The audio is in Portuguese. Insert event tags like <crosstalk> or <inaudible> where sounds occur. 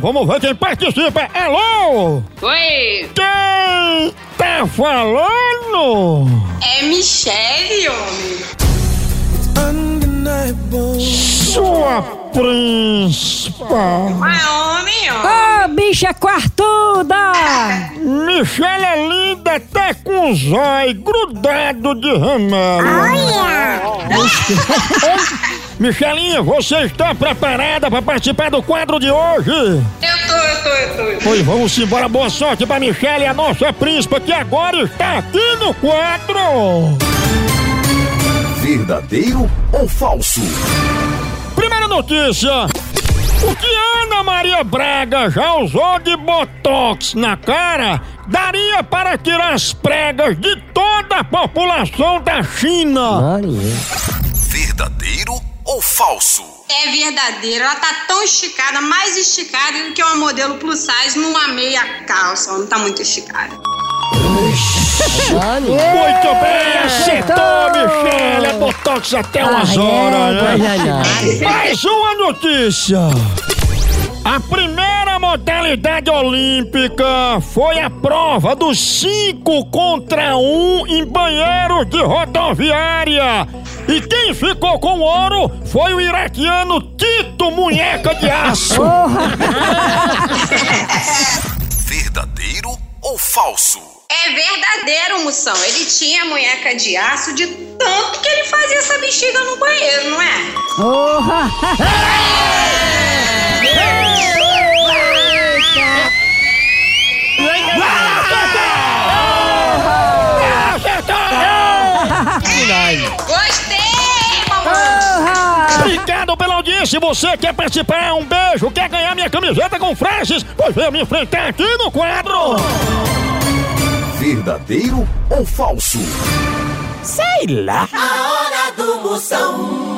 Vamos ver quem participa! Alô! Oi, Quem tá falando? é Michele, homem. Sua príncipa! Mas homem, homem. Ô, bicha quartuda! Michelle é linda até com o zóio grudado de remédio. <laughs> Michelinha, você está preparada para participar do quadro de hoje? Eu tô, eu tô, eu tô. eu tô. Pois vamos embora, boa sorte para Michelle, a nossa príncipa, que agora está aqui no quadro. Verdadeiro ou falso? Primeira notícia. O que Ana Maria Braga já usou de botox na cara daria para tirar as pregas de toda a população da China. Verdadeiro ou falso? É verdadeiro, ela tá tão esticada, mais esticada do que uma modelo plus size numa meia calça. Ela não tá muito esticada. Muito bem, acertou, Michele. É botox até umas horas, né? Mais uma notícia. A primeira modalidade olímpica foi a prova dos 5 contra 1 em banheiros de rodoviária. E quem ficou com ouro foi o iraquiano Tito Munheca de Aço. <laughs> Verdadeiro ou falso? É verdadeiro, moção. Ele tinha munheca de aço de tanto que ele fazia essa bexiga no banheiro, não é? <laughs> Audiência. Você quer participar? Um beijo. Quer ganhar minha camiseta com frases? Pois vem me enfrentar aqui no quadro. Verdadeiro ou falso? Sei lá. A hora do Moção.